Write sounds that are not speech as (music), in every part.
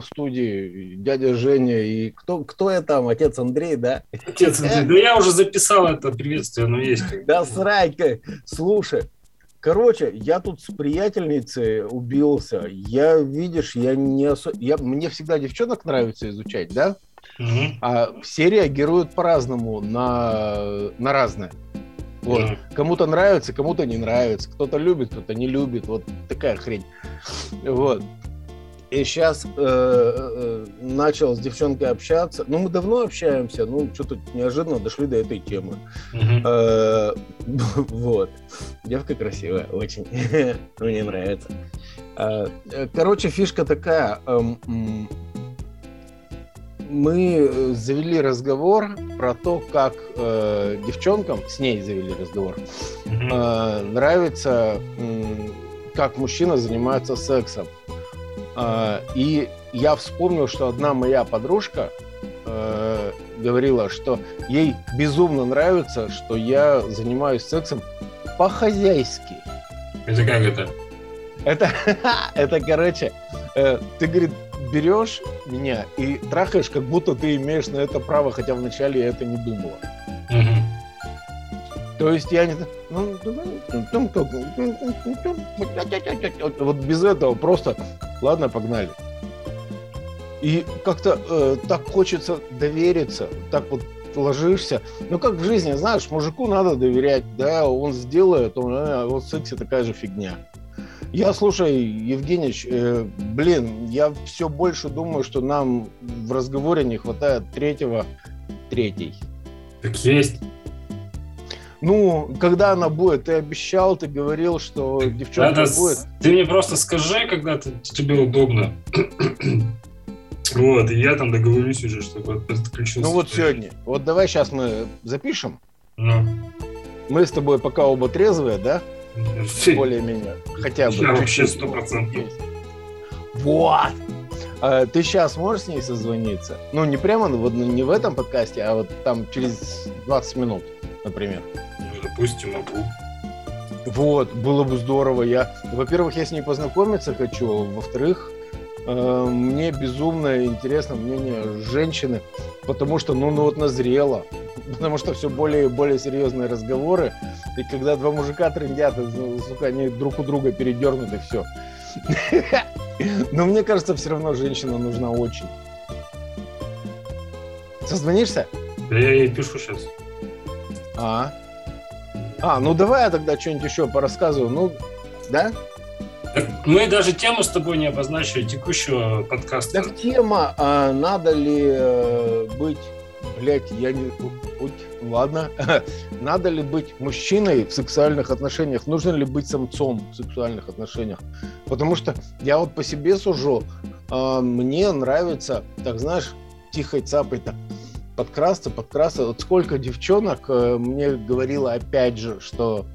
в студии, дядя Женя и кто, кто я там, отец Андрей, да? Отец Андрей, да я уже записал это приветствие, но есть. (laughs) Да срать, слушай, Короче, я тут с приятельницей убился. Я, видишь, я не особо... Я... Мне всегда девчонок нравится изучать, да? Угу. А все реагируют по-разному на, на разное. Вот. Mm. Кому-то нравится, кому-то не нравится. Кто-то любит, кто-то не любит. Вот такая хрень. Вот. И сейчас э, э, начал с девчонкой общаться. Ну, мы давно общаемся, ну, что-то неожиданно дошли до этой темы. Mm-hmm. Э, (laughs) вот. Девка красивая, очень. (laughs) Мне нравится. Э, короче, фишка такая. Эм, мы завели разговор про то, как э, девчонкам, с ней завели разговор, э, нравится, э, как мужчина занимается сексом. Э, и я вспомнил, что одна моя подружка э, говорила, что ей безумно нравится, что я занимаюсь сексом по-хозяйски. Это как это? Это, это короче, э, ты, говорит, берешь меня и трахаешь, как будто ты имеешь на это право, хотя вначале я это не думала. То есть я не... Вот без этого просто... Ладно, погнали. И как-то э, так хочется довериться, так вот ложишься. Ну, как в жизни, знаешь, мужику надо доверять, да, он сделает, он, э, вот в сексе такая же фигня. Я, слушай, Евгеньевич, э, блин, я все больше думаю, что нам в разговоре не хватает третьего, третий. Так есть. Ну, когда она будет? Ты обещал, ты говорил, что девчонка Надо будет. Ты мне просто скажи, когда ты, тебе удобно. вот, и я там договорюсь уже, чтобы подключился. Ну вот сегодня. Вот давай сейчас мы запишем. Ну. Мы с тобой пока оба трезвые, да? Более-менее. Хотя бы. Я вообще сто процентов. Вот. А, ты сейчас можешь с ней созвониться? Ну, не прямо вот не в этом подкасте, а вот там через 20 минут, например. Ну, допустим, могу. Вот, было бы здорово. Я, во-первых, я с ней познакомиться хочу. Во-вторых, э, мне безумно интересно мнение женщины, потому что, ну, ну вот назрело потому что все более и более серьезные разговоры. И когда два мужика трендят, сука, они друг у друга передернуты, все. (laughs) Но мне кажется, все равно женщина нужна очень. Созвонишься? Да я ей пишу сейчас. А? А, ну давай я тогда что-нибудь еще порассказываю. Ну, да? Так мы даже тему с тобой не обозначили текущего подкаста. Так тема, а надо ли э, быть блядь, я не... Ладно. (laughs) Надо ли быть мужчиной в сексуальных отношениях? Нужно ли быть самцом в сексуальных отношениях? Потому что я вот по себе сужу. А, мне нравится, так знаешь, тихой цапой-то подкрасться, подкрасться. Вот сколько девчонок э, мне говорила опять же, что,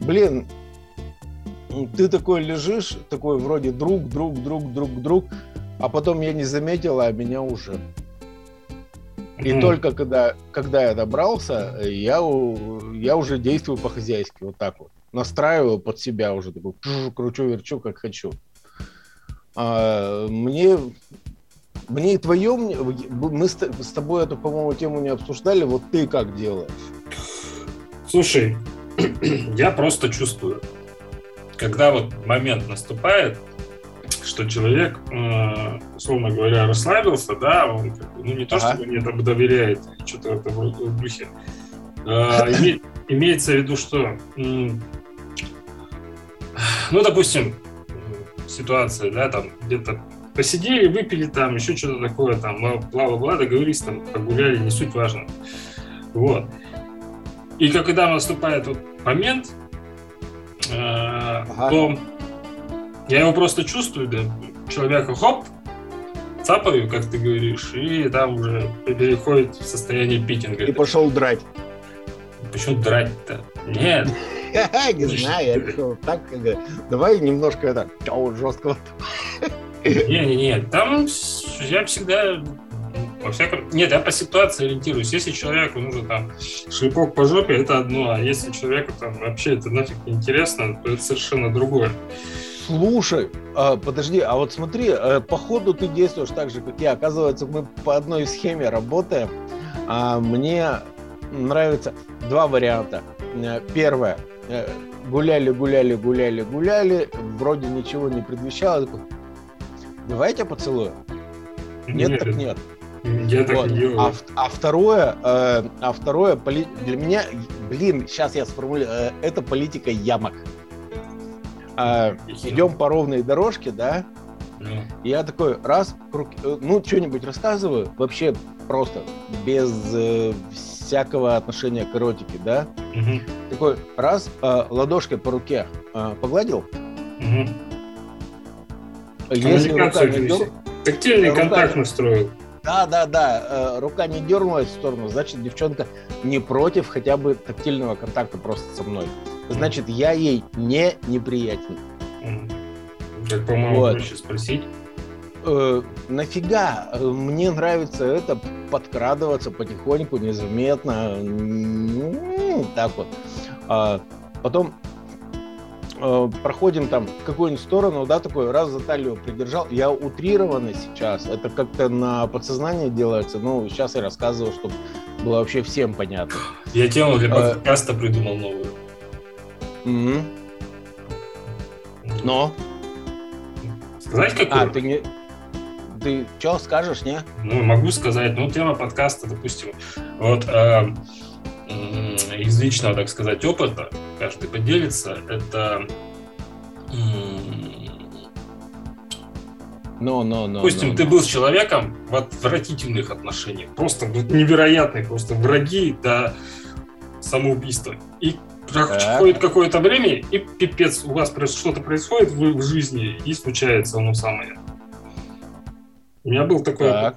блин, ты такой лежишь, такой вроде друг, друг, друг, друг, друг, а потом я не заметила, а меня уже. И mm. только когда, когда я добрался, я, я уже действую по-хозяйски, вот так вот. Настраиваю под себя уже, такой, кручу-верчу, как хочу. А, мне, мне и твое, мы с, тобой эту, по-моему, тему не обсуждали, вот ты как делаешь? Слушай, (clears throat) я просто чувствую, когда вот момент наступает, что человек, э, условно говоря, расслабился, да, он ну не то, ага. чтобы мне там доверяет, что-то в этом духе. (laughs) А, имеется в виду, что, ну, допустим, ситуация, да, там где-то посидели, выпили там, еще что-то такое, там, бла-бла-бла, договорились, там, погуляли, не суть важно. Вот. И когда наступает вот момент, э, ага. то я его просто чувствую, да, человека хоп, цапаю, как ты говоришь, и там уже переходит в состояние питинга. И пошел драть. Почему драть-то? Нет. (laughs) Не знаю, я так, давай немножко это, жестко. Не-не-не, там я всегда во всяком... Нет, я по ситуации ориентируюсь. Если человеку нужен там шлепок по жопе, это одно, а если человеку там вообще это нафиг не интересно, то это совершенно другое. Слушай, а, подожди, а вот смотри, а, походу ты действуешь так же, как я. Оказывается, мы по одной схеме работаем. А мне нравится два варианта. Э, первое. Э, гуляли, гуляли, гуляли, гуляли. Вроде ничего не предвещало. Давай я тебя поцелую. Нет, нет так нет. Я так вот. не делаю. А, а второе, э, а второе, для меня, блин, сейчас я сформулирую, э, это политика ямок. Э, идем по ровной дорожке, да? Ну. Я такой, раз, э, ну, что-нибудь рассказываю, вообще просто, без э, всякого отношения к эротике, да? Угу. Такой, раз, э, ладошкой по руке э, погладил. Угу. Если рука не дер... Тактильный рука... контакт настроил. Да, да, да. Э, рука не дернулась в сторону, значит, девчонка не против хотя бы тактильного контакта просто со мной. Значит, я ей не неприятен. Как, по-моему, вот. проще спросить. Э, нафига? Мне нравится это подкрадываться потихоньку, незаметно. Ну, так вот. А потом э, проходим там в какую-нибудь сторону, да, такой раз за талию придержал. Я утрированно сейчас, это как-то на подсознание делается, ну, сейчас я рассказываю, чтобы было вообще всем понятно. Я тему для э, подкаста а, придумал новую. Угу. Но? Сказать какую? А, ты не... Ты что скажешь, не? Ну, могу сказать. Ну, тема подкаста, допустим, вот э, из личного, так сказать, опыта, каждый поделится, это но, но, но, Допустим, но, ты был с человеком в отвратительных отношениях, просто невероятные, просто враги до самоубийства. И проходит какое-то время, и пипец, у вас что-то происходит в, в жизни, и случается оно самое. У меня был такой так.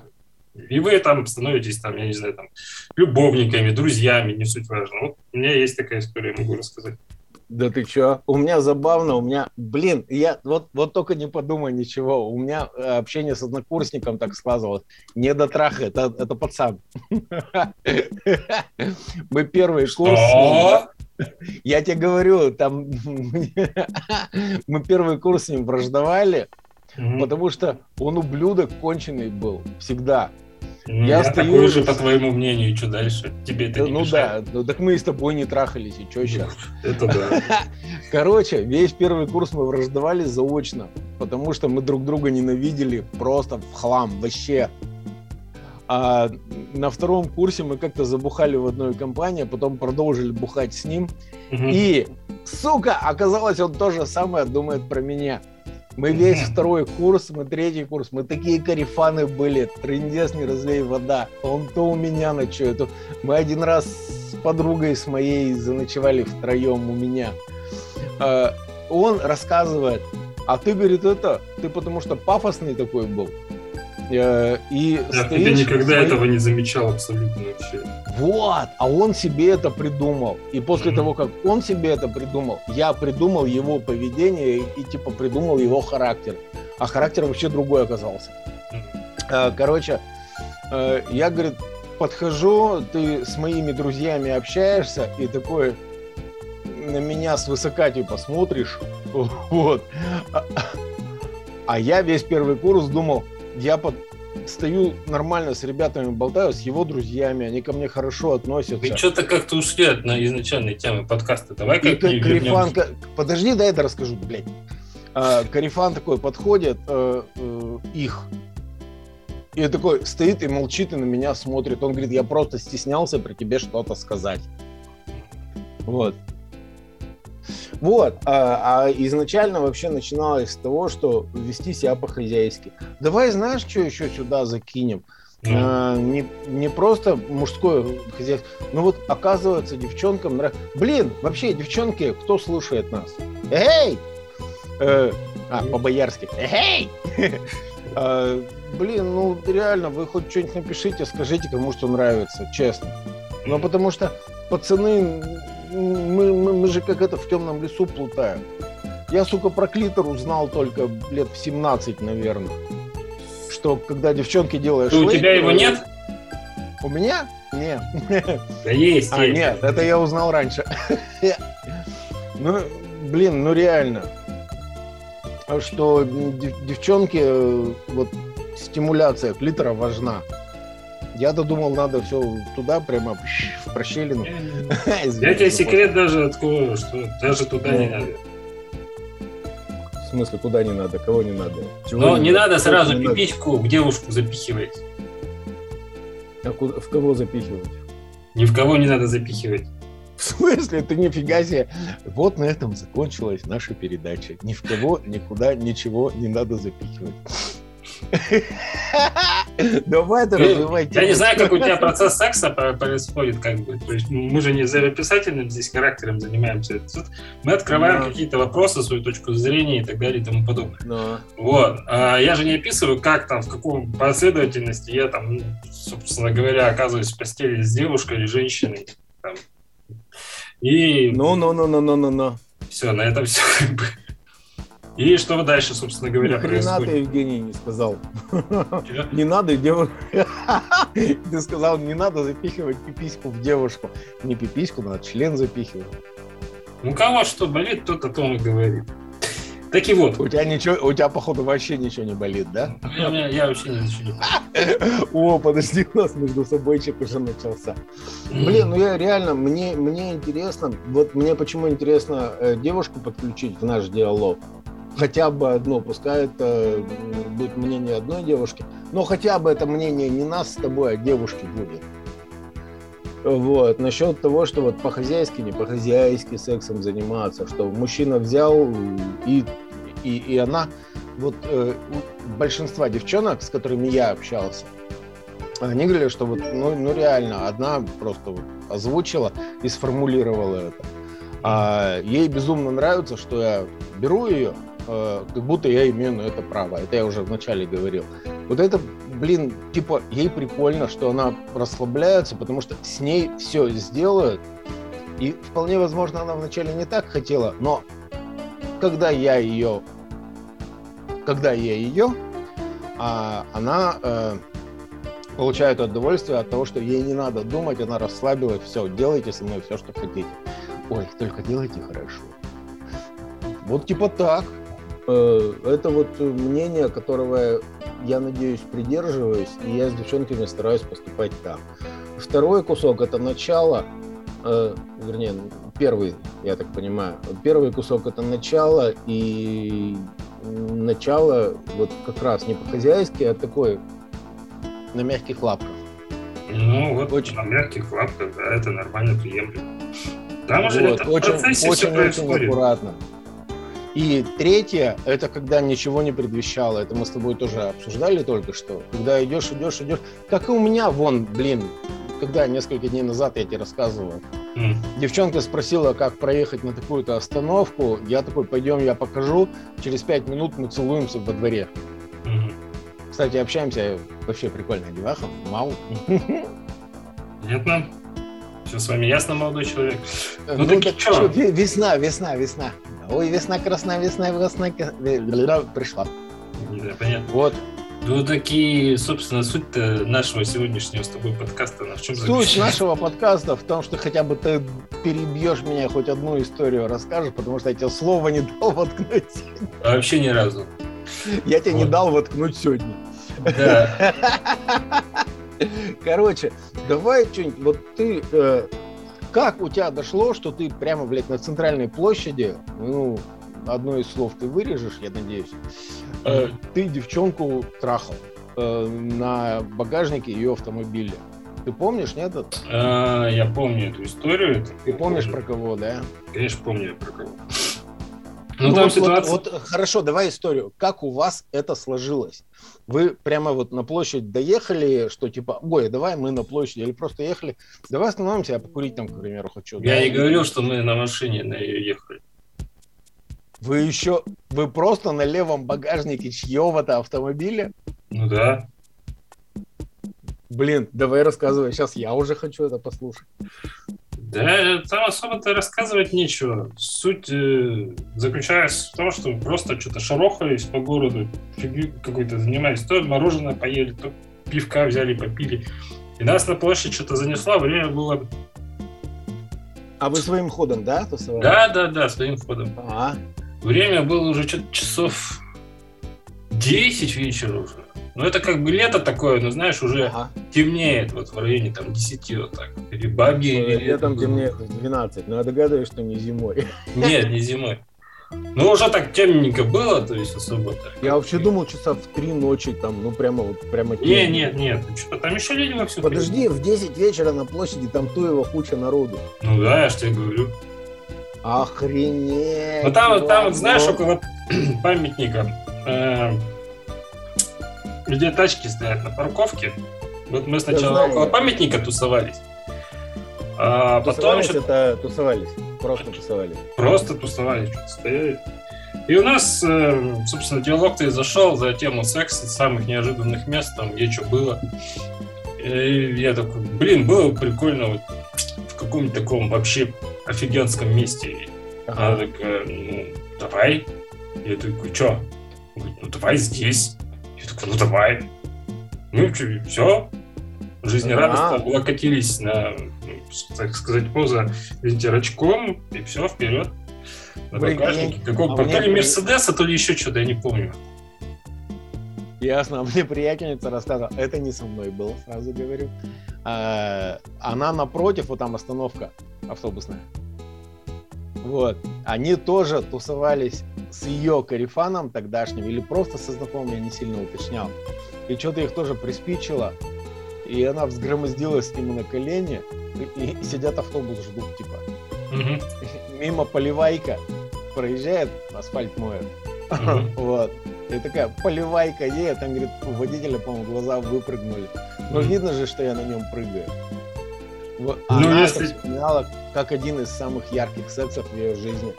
И вы там становитесь, там, я не знаю, там, любовниками, друзьями, не суть важно. Вот у меня есть такая история, могу рассказать. Да ты чё? У меня забавно, у меня, блин, я вот, вот только не подумай ничего. У меня э, общение с однокурсником так складывалось. Не до траха, это, это пацан. (laughs) Мы первый курс. Я тебе говорю, там (laughs) мы первый курс с ним враждовали, потому что он ублюдок конченый был всегда. Ну, я, я стою... такой же, по твоему мнению, что дальше? Тебе это не Ну мешает? да, ну так мы с тобой не трахались, и что сейчас? Это да. (laughs) Короче, весь первый курс мы враждовали заочно, потому что мы друг друга ненавидели просто в хлам, вообще. А на втором курсе мы как-то забухали в одной компании, потом продолжили бухать с ним. Угу. И, сука, оказалось, он то же самое думает про меня. Мы весь второй курс, мы третий курс, мы такие карифаны были, трындец не разлей вода. Он то у меня ночует. То... Мы один раз с подругой с моей заночевали втроем у меня. А, он рассказывает, а ты, говорит, это, ты потому что пафосный такой был. Э, и Я тебе никогда своей... этого не замечал абсолютно вообще. Вот, а он себе это придумал. И после mm-hmm. того, как он себе это придумал, я придумал его поведение и, и типа придумал его характер. А характер вообще другой оказался. Mm-hmm. Короче, э, я, говорит, подхожу, ты с моими друзьями общаешься и такой на меня свысока типа смотришь, (laughs) вот. А, а я весь первый курс думал, я под, стою нормально с ребятами, болтаю, с его друзьями, они ко мне хорошо относятся. Вы что-то как-то ушли от на изначальной темы подкаста. Давай как Карифан, подожди, дай это расскажу, блядь. А, Карифан такой подходит, э, э, их, и такой стоит и молчит и на меня смотрит. Он говорит, я просто стеснялся при тебе что-то сказать. Вот. Вот, а, а изначально вообще начиналось с того, что вести себя по-хозяйски. Давай, знаешь, что еще сюда закинем? Mm. А, не, не просто мужское хозяйство, но вот оказывается девчонкам нравится. Блин, вообще девчонки, кто слушает нас? Эй! Э, а, по-боярски. Эй! (laughs) а, блин, ну реально, вы хоть что-нибудь напишите, скажите, кому что нравится, честно. Ну потому что пацаны мы, мы, мы же как это в темном лесу плутаем. Я, сука, про клитор узнал только лет в 17, наверное. Что когда девчонки делаешь... у тебя его нет? У меня? Нет. Да есть. А, нет, это я узнал раньше. Ну, блин, ну реально. что девчонки, э, вот стимуляция клитора важна. Я-то думал, надо все туда, прямо в прощелину. (laughs) Я тебе секрет даже открою, что даже туда не надо. В смысле, куда не надо? Кого не надо? Ну, не, надо сразу пипичку в девушку запихивать. А куда, в кого запихивать? Ни в кого не надо запихивать. В смысле, ты нифига себе. Вот на этом закончилась наша передача. Ни в кого, никуда, ничего не надо запихивать. (laughs) Давай это развивай. Я не знаю, как у тебя процесс секса происходит, как бы. То есть мы же не записательным здесь характером занимаемся. Тут мы открываем какие-то вопросы, свою точку зрения и так далее и тому подобное. Вот. А я же не описываю, как там, в каком последовательности я там, ну, собственно говоря, оказываюсь в постели с девушкой или женщиной. И... Ну, ну, ну, ну, ну, ну, ну. Все, на этом все. И что дальше, собственно говоря, Ни хрена ты, Евгений, не сказал. Не надо девушку... Ты сказал, не надо запихивать пипиську в девушку. Не пипиську, надо член запихивать. Ну, кого что болит, тот о том и говорит. Так и вот. У тебя ничего, у тебя, походу, вообще ничего не болит, да? Я, я вообще ничего не болит. О, подожди, у нас между собойчик уже начался. Блин, ну я реально, мне, мне интересно, вот мне почему интересно э, девушку подключить в наш диалог хотя бы одно, пускай это будет мнение одной девушки, но хотя бы это мнение не нас с тобой, а девушки будет. Вот. Насчет того, что вот по-хозяйски, не по-хозяйски сексом заниматься, что мужчина взял и, и, и она, вот э, большинства девчонок, с которыми я общался, они говорили, что вот, ну, ну реально, одна просто вот озвучила и сформулировала это. А ей безумно нравится, что я беру ее, Э, как будто я имею на это право. Это я уже вначале говорил. Вот это, блин, типа, ей прикольно, что она расслабляется, потому что с ней все сделают. И вполне возможно, она вначале не так хотела, но когда я ее, когда я ее, а, она э, получает удовольствие от того, что ей не надо думать, она расслабилась, все, делайте со мной все, что хотите. Ой, только делайте хорошо. Вот типа так. Э, это вот мнение, которого я надеюсь придерживаюсь, и я с девчонками стараюсь поступать так. Второй кусок это начало, э, вернее, первый, я так понимаю, первый кусок это начало, и начало вот как раз не по-хозяйски, а такой на мягких лапках. Ну, вот очень... на мягких лапках, да, это нормально приемлемо. Там уже вот, это очень, очень, очень аккуратно. И третье, это когда ничего не предвещало. Это мы с тобой тоже обсуждали только что. Когда идешь, идешь, идешь. Как и у меня, вон, блин, когда несколько дней назад я тебе рассказывал. Mm. Девчонка спросила, как проехать на такую-то остановку. Я такой, пойдем, я покажу. Через пять минут мы целуемся во дворе. Кстати, общаемся. Вообще прикольная деваха. Мау. Понятно. Все с вами ясно, молодой человек. Ну, ну так, так что? Весна, весна, весна. Ой, весна красная, весна, весна пришла. Да, понятно. Вот. Ну, такие, собственно, суть нашего сегодняшнего с тобой подкаста, на в чем Суть нашего подкаста в том, что хотя бы ты перебьешь меня, хоть одну историю расскажешь, потому что я тебе слова не дал воткнуть. А вообще ни разу. Я тебе вот. не дал воткнуть сегодня. Да. Короче, давай что-нибудь, вот ты э, как у тебя дошло, что ты прямо, блядь, на центральной площади, ну, одно из слов ты вырежешь, я надеюсь, э, ты девчонку трахал э, на багажнике ее автомобиля. Ты помнишь, нет? А, я помню эту историю. Ты помнишь про кого, да? Конечно, помню про кого. Ну, ну там вот, ситуация... вот, вот, хорошо, давай историю. Как у вас это сложилось? Вы прямо вот на площадь доехали, что типа, ой, давай мы на площади, или просто ехали, давай остановимся, я покурить там, к примеру, хочу. Я да? не говорил, что мы на машине на ее ехали. Вы еще, вы просто на левом багажнике чьего-то автомобиля? Ну да. Блин, давай рассказывай, сейчас я уже хочу это послушать. Да, там особо-то рассказывать нечего. Суть э, заключается в том, что просто что-то шарохались по городу, фигню какой-то занимались. То мороженое поели, то пивка взяли, попили. И нас на площадь что-то занесло, время было... А вы своим ходом, да, тусовали? Да, да, да, своим ходом. А, Время было уже что-то часов 10 вечера уже. Ну, это как бы лето такое, ну, знаешь, уже ага. темнеет вот в районе там 10 вот так. Или бабье. Летом темнеет в 12, но я догадываюсь, что не зимой. Нет, не зимой. Ну, уже так темненько было, то есть особо так. Я вообще думал, часа в три ночи там, ну, прямо вот, прямо Не, нет, нет, что там еще люди во все Подожди, в 10 вечера на площади там Туева куча народу. Ну да, я же тебе говорю. Охренеть! Ну там, там вот, знаешь, около (clears throat) памятника, э, где тачки стоят на парковке. Вот мы сначала около памятника тусовались. А тусовались потом это тусовались, просто тусовались. Просто тусовались, что-то стояли. И у нас, э, собственно, диалог-то и зашел за тему секса, самых неожиданных мест, там, где что было. И я такой, блин, было прикольно вот в каком-нибудь таком вообще офигенском месте. Ага. Она такая, ну, давай. Я такой, что? ну, давай здесь. Такой, ну, давай. Ну, что, все. Жизнерадостно ага. облокотились на так сказать, поза ветерочком, и все, вперед. На багажнике. Какого, а то ли Мерседеса, то ли еще что-то, я не помню. Ясно. Мне приятельница рассказывала, это не со мной было, сразу говорю. А, она напротив, вот там остановка автобусная. Вот. Они тоже тусовались с ее карифаном тогдашним или просто со знакомым, я не сильно уточнял. И что-то их тоже приспичило. И она взгромоздилась к нему на колени, и, и сидят автобус ждут, типа. Угу. (laughs) Мимо поливайка проезжает, асфальт моет. Угу. (laughs) вот. И такая поливайка едет, там, говорит, у водителя, по-моему, глаза выпрыгнули. Но видно же, что я на нем прыгаю. Вот. Ну, Она если... вспоминала как один из самых ярких сексов в ее жизни.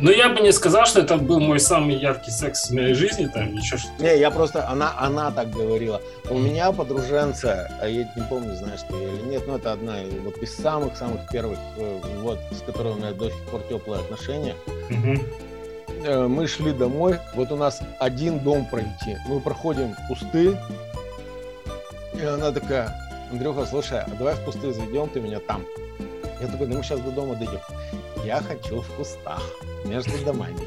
Ну, я бы не сказал, что это был мой самый яркий секс в моей жизни, там, еще что-то. Не, я просто, она, она так говорила. У меня подруженца, а я не помню, знаешь ты или нет, но это одна вот из самых-самых первых, э, вот, с которой у меня до сих пор теплые отношения. Угу. Мы шли домой, вот у нас один дом пройти. Мы проходим кусты, и она такая, Андрюха, слушай, а давай в кусты зайдем, ты меня там. Я такой, да мы сейчас до дома дойдем. Я хочу в кустах, между домами.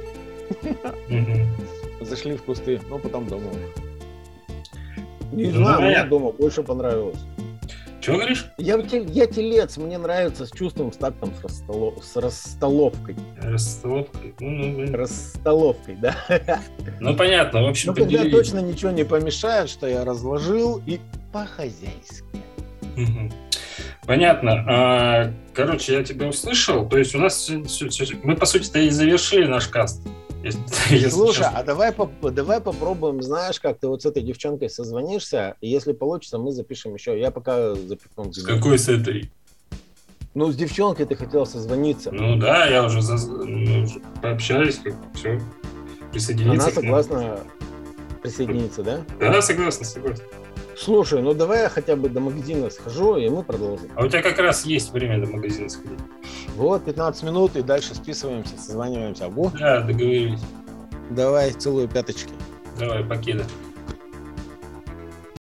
Зашли в кусты, ну потом дома. Не ну, знаю, мне дома больше понравилось. Чего говоришь? Я, я телец, мне нравится с чувством, с тактом, с, расстолов, с расстоловкой. Расстоловкой? Ну, ну, блин. Расстоловкой, да. Ну, понятно, в общем Ну, когда точно ничего не помешает, что я разложил и по-хозяйски. Угу. Понятно. А, короче, я тебя услышал. То есть у нас мы, по сути-то, и завершили наш каст. Если, (laughs) Слушай, а давай, давай попробуем, знаешь, как ты вот с этой девчонкой созвонишься, и если получится, мы запишем еще. Я пока запишу. С какой с этой? Ну, с девчонкой ты хотел созвониться. Ну да, я уже, за... мы уже пообщались, как все, присоединиться. Она согласна присоединиться, да? Да, согласна, согласна. Слушай, ну давай я хотя бы до магазина схожу, и мы продолжим. А у тебя как раз есть время до магазина сходить. Вот, 15 минут, и дальше списываемся, созваниваемся. Во. Да, договорились. Давай, целую пяточки. Давай, покеда.